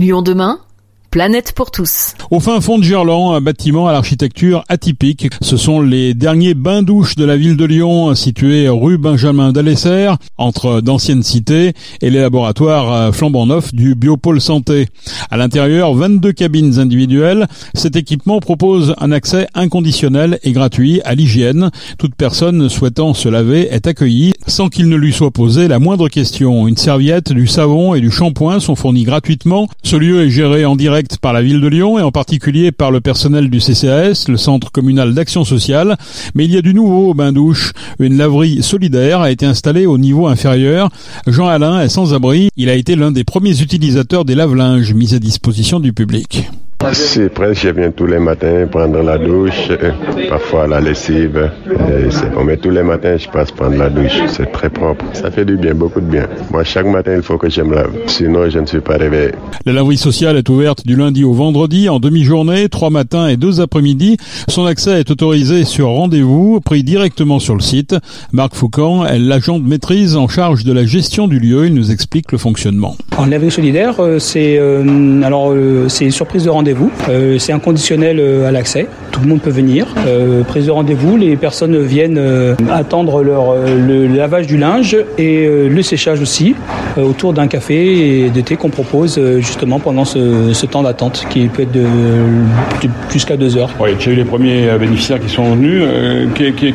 Lyon demain? Planète pour tous. Au fin fond de Gerland, un bâtiment à l'architecture atypique. Ce sont les derniers bains-douches de la ville de Lyon, situés rue Benjamin Dalesser, entre d'anciennes cités et les laboratoires euh, flambant neufs du Biopôle Santé. À l'intérieur, 22 cabines individuelles. Cet équipement propose un accès inconditionnel et gratuit à l'hygiène. Toute personne souhaitant se laver est accueillie sans qu'il ne lui soit posé la moindre question. Une serviette, du savon et du shampoing sont fournis gratuitement. Ce lieu est géré en direct par la ville de Lyon et en particulier par le personnel du CCAS, le Centre communal d'action sociale. Mais il y a du nouveau au bain-douche. Une laverie solidaire a été installée au niveau inférieur. Jean Alain est sans abri. Il a été l'un des premiers utilisateurs des lave-linges mis à disposition du public. C'est presque, je viens tous les matins prendre la douche, parfois la lessive. Mais tous les matins, je passe prendre la douche. C'est très propre. Ça fait du bien, beaucoup de bien. Moi, chaque matin, il faut que je me lave. Sinon, je ne suis pas réveillé. La laverie sociale est ouverte du lundi au vendredi en demi-journée, trois matins et deux après-midi. Son accès est autorisé sur rendez-vous, pris directement sur le site. Marc Foucan est l'agent de maîtrise en charge de la gestion du lieu. Il nous explique le fonctionnement. En laverie solidaire, euh, c'est euh, alors euh, c'est surprise de rendez-vous euh, c'est inconditionnel euh, à l'accès. Tout le monde peut venir. Euh, prise de rendez-vous, les personnes viennent attendre leur, le lavage du linge et le séchage aussi autour d'un café et de thé qu'on propose justement pendant ce, temps d'attente qui peut être de, jusqu'à deux heures. Oui, tu as eu les premiers bénéficiaires qui sont venus.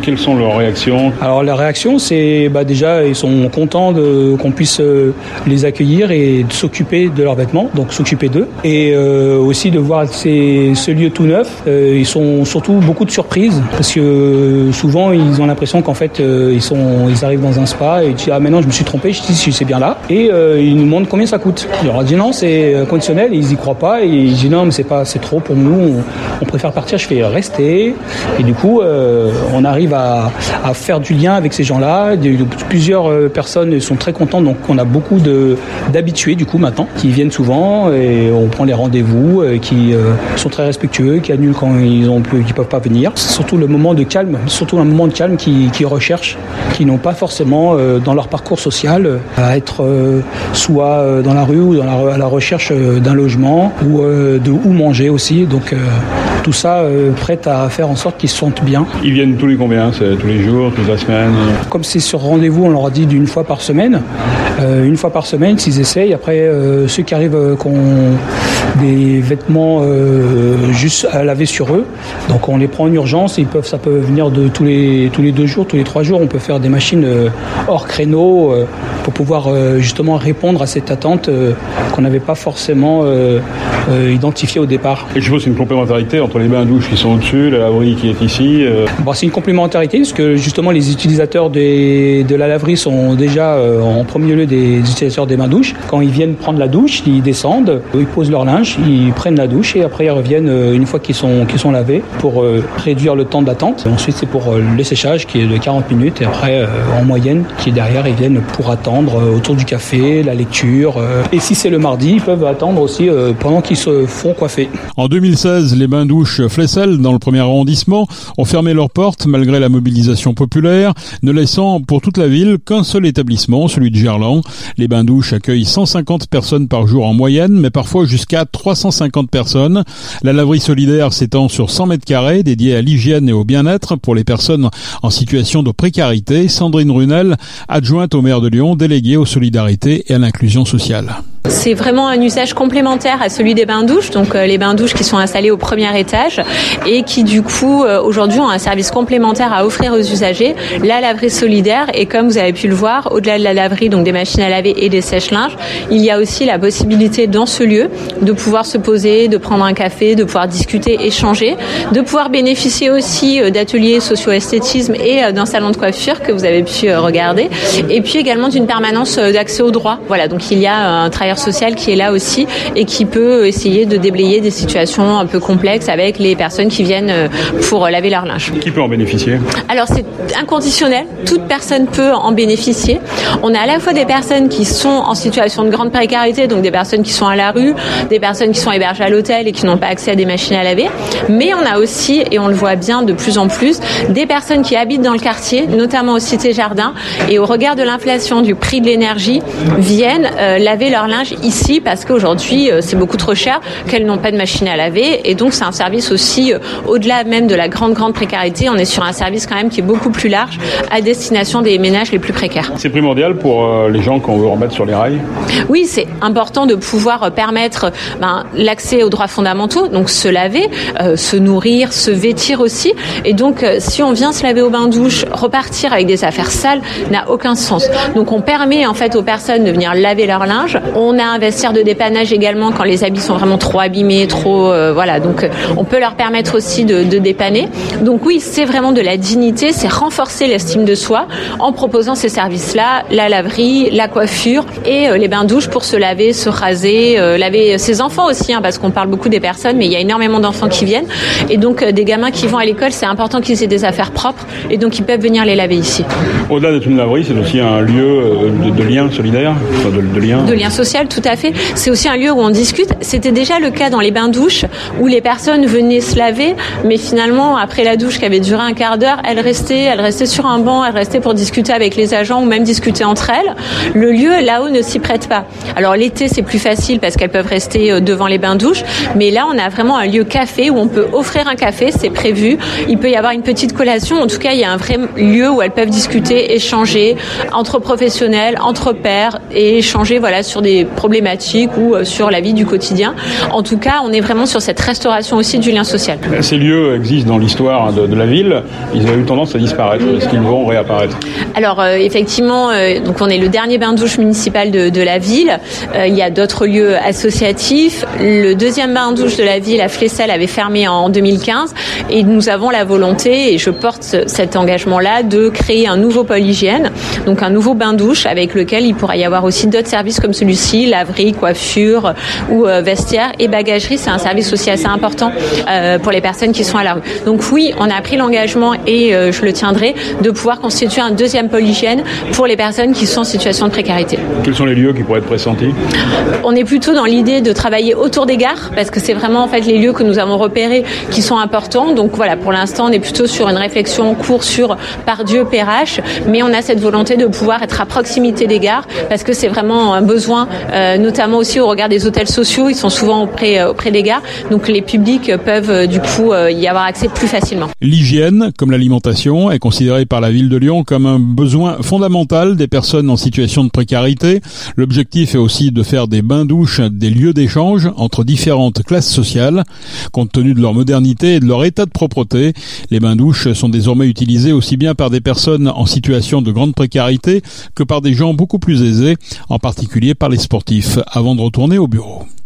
quelles sont leurs réactions? Alors la réaction, c'est bah, déjà ils sont contents qu'on puisse les accueillir et s'occuper de leurs vêtements, donc s'occuper d'eux et aussi de voir ce lieu tout neuf. Euh, ils sont surtout beaucoup de surprises parce que euh, souvent ils ont l'impression qu'en fait euh, ils sont, ils arrivent dans un spa et tu dis ah maintenant je me suis trompé, je dis c'est bien là et ils nous demandent combien ça coûte. Je leur dis non c'est conditionnel, ils y croient pas et ils disent non mais c'est pas c'est trop pour nous, on, préfère partir. Je fais rester et du coup on arrive à, à, faire du lien avec ces gens-là. Plusieurs personnes sont très contentes donc on a beaucoup de d'habitués du coup maintenant qui viennent souvent et on prend les rendez-vous qui euh, sont très respectueux, qui annulent quand ils ont plus, peuvent pas venir. C'est surtout le moment de calme, surtout un moment de calme qui, recherchent, qui n'ont pas forcément euh, dans leur parcours social euh, à être soit dans la rue ou dans la, à la recherche d'un logement ou de où manger aussi. Donc tout ça prêt à faire en sorte qu'ils se sentent bien. Ils viennent tous les combien Tous les jours, toute la semaine? Comme c'est sur rendez-vous, on leur a dit d'une fois par semaine. une fois par semaine, s'ils essayent. Après, ceux qui arrivent, qui ont des vêtements euh, juste à laver sur eux. Donc on les prend en urgence. Ils peuvent, ça peut venir de tous les tous les deux jours, tous les trois jours. On peut faire des machines euh, hors créneau euh, pour pouvoir justement répondre à cette attente qu'on n'avait pas forcément identifiée au départ. Et je suppose c'est une complémentarité entre les bains douches qui sont au-dessus, la laverie qui est ici. Bon, c'est une complémentarité parce que justement les utilisateurs des, de la laverie sont déjà en premier lieu des utilisateurs des bains douches. Quand ils viennent prendre la douche, ils descendent, ils posent leur linge, ils prennent la douche et après ils reviennent euh, une fois qu'ils sont, qu'ils sont lavés pour euh, réduire le temps d'attente. Ensuite c'est pour euh, le séchage qui est de 40 minutes et après en moyenne qui est derrière ils viennent pour attendre autour du café, la lecture. Et si c'est le mardi, ils peuvent attendre aussi pendant qu'ils se font coiffer. En 2016, les bains-douches Flessel dans le premier arrondissement ont fermé leurs portes malgré la mobilisation populaire, ne laissant pour toute la ville qu'un seul établissement, celui de Gerland. Les bains-douches accueillent 150 personnes par jour en moyenne, mais parfois jusqu'à 350 personnes la laverie solidaire s'étend sur 100 mètres carrés dédiée à l'hygiène et au bien-être pour les personnes en situation de précarité. Sandrine Runel, adjointe au maire de Lyon, déléguée aux solidarités et à l'inclusion sociale. C'est vraiment un usage complémentaire à celui des bains-douches, donc euh, les bains-douches qui sont installés au premier étage et qui du coup euh, aujourd'hui ont un service complémentaire à offrir aux usagers, la laverie solidaire et comme vous avez pu le voir, au-delà de la laverie, donc des machines à laver et des sèches-linges, il y a aussi la possibilité dans ce lieu de pouvoir se poser, de prendre un café, de pouvoir discuter, échanger, de pouvoir bénéficier aussi euh, d'ateliers socio-esthétisme et d'un salon de coiffure que vous avez pu regarder et puis également d'une permanence d'accès au droit. Voilà, donc il y a un travailleur social qui est là aussi et qui peut essayer de déblayer des situations un peu complexes avec les personnes qui viennent euh, pour laver leur linge. Qui peut en bénéficier? Alors c'est inconditionnel, toute personne peut en bénéficier. On a à la fois des personnes qui sont en situation de grande précarité, donc des personnes qui sont à la rue, des personnes qui sont hébergées à l'hôtel et qui n'ont pas accès à des machines à laver, mais on a aussi, et on le voit bien de plus en plus, des personnes qui habitent dans le quartier, notamment au Cité Jardin, et au regard de l'inflation du prix de l'énergie, viennent euh, laver leur linge ici parce qu'aujourd'hui c'est beaucoup trop cher, qu'elles n'ont pas de machine à laver et donc c'est un service aussi au-delà même de la grande grande précarité. On est sur un service quand même qui est beaucoup plus large à destination des ménages les plus précaires. C'est primordial pour les gens qu'on veut remettre sur les rails? Oui, c'est important de pouvoir permettre ben, l'accès aux droits fondamentaux, donc se laver, se nourrir, se vêtir aussi. Et donc si on vient se laver au bain-douche, repartir avec des affaires sales n'a aucun sens. Donc on permet en fait aux personnes de venir laver leur linge. On a un vestiaire de dépannage également quand les habits sont vraiment trop abîmés, trop euh, voilà. Donc euh, on peut leur permettre aussi de, de dépanner. Donc oui, c'est vraiment de la dignité, c'est renforcer l'estime de soi en proposant ces services-là, la laverie, la coiffure et euh, les bains-douches pour se laver, se raser, laver ses enfants aussi, hein, parce qu'on parle beaucoup des personnes, mais il y a énormément d'enfants qui viennent et donc des gamins qui vont à l'école, c'est important qu'ils aient des affaires propres et donc ils peuvent venir les laver ici. Au-delà d'être une laverie, c'est aussi un lieu de, de lien solidaire, de, de, lien. De lien social, tout à fait. C'est aussi un lieu où on discute. C'était déjà le cas dans les bains-douches où les personnes venaient se laver, mais finalement, après la douche qui avait duré un quart d'heure, elles restaient, elles restaient sur un banc, elles restaient pour discuter avec les agents ou même discuter entre elles. Le lieu là-haut ne s'y prête pas. Alors l'été, c'est plus facile parce qu'elles peuvent rester euh, devant les bains-douches, mais là, on a vraiment un lieu café où on peut offrir un café, c'est prévu. Il peut y avoir une petite collation. En tout cas, il y a un vrai lieu où elles peuvent discuter, échanger entre professionnels, entre pairs et échanger voilà sur des problématiques ou euh, sur la vie du quotidien. En tout cas, on est vraiment sur cette restauration aussi du lien social. Ces lieux existent dans l'histoire de, de, la ville. Ils ont eu tendance à disparaître. Est-ce qu'ils vont réapparaître? Alors euh, effectivement, euh, donc on est le dernier bain-douche municipal de, de, la ville. Euh, il y a d'autres lieux associatifs. Le deuxième bain-douche de la ville à Flessel avait fermé en 2015 et nous avons la volonté et je porte cet engagement-là de créer un nouveau pôle hygiène, donc un nouveau bain-douche avec lequel il pourra y avoir aussi d'autres services comme celui-ci, laverie, coiffure ou euh, vestiaire et bagagerie. C'est un service aussi assez important euh, pour les personnes qui sont à la rue. Donc oui, on a pris l'engagement et euh, je le tiendrai de pouvoir constituer un deuxième pôle hygiène pour les personnes qui sont en situation de précarité. Quels sont les lieux qui pourraient être pressentis? On est plutôt dans l'idée de travailler autour des gares parce que c'est vraiment en fait les lieux que nous avons repérés qui sont importants. Donc voilà, pour l'instant, on est plutôt sur une réflexion en cours sur Pardieu, Perrache, mais on a cette volonté de pouvoir être à proximité des gares parce que c'est vraiment un besoin, notamment aussi au regard des hôtels sociaux. Ils sont souvent auprès, euh, auprès des gares, donc les publics peuvent euh, du coup y avoir accès plus facilement. L'hygiène, comme l'alimentation, est considérée par la ville de Lyon comme un besoin fondamental des personnes en situation de précarité. L'objectif est aussi de faire des bains-douches des lieux d'échange entre différentes classes sociales. Compte tenu de leur modernité et de leur état de propreté, les bains-douches sont désormais utilisés aussi bien par des personnes en situation de grande précarité que par des gens beaucoup plus aisés, en particulier par les avant de retourner au bureau.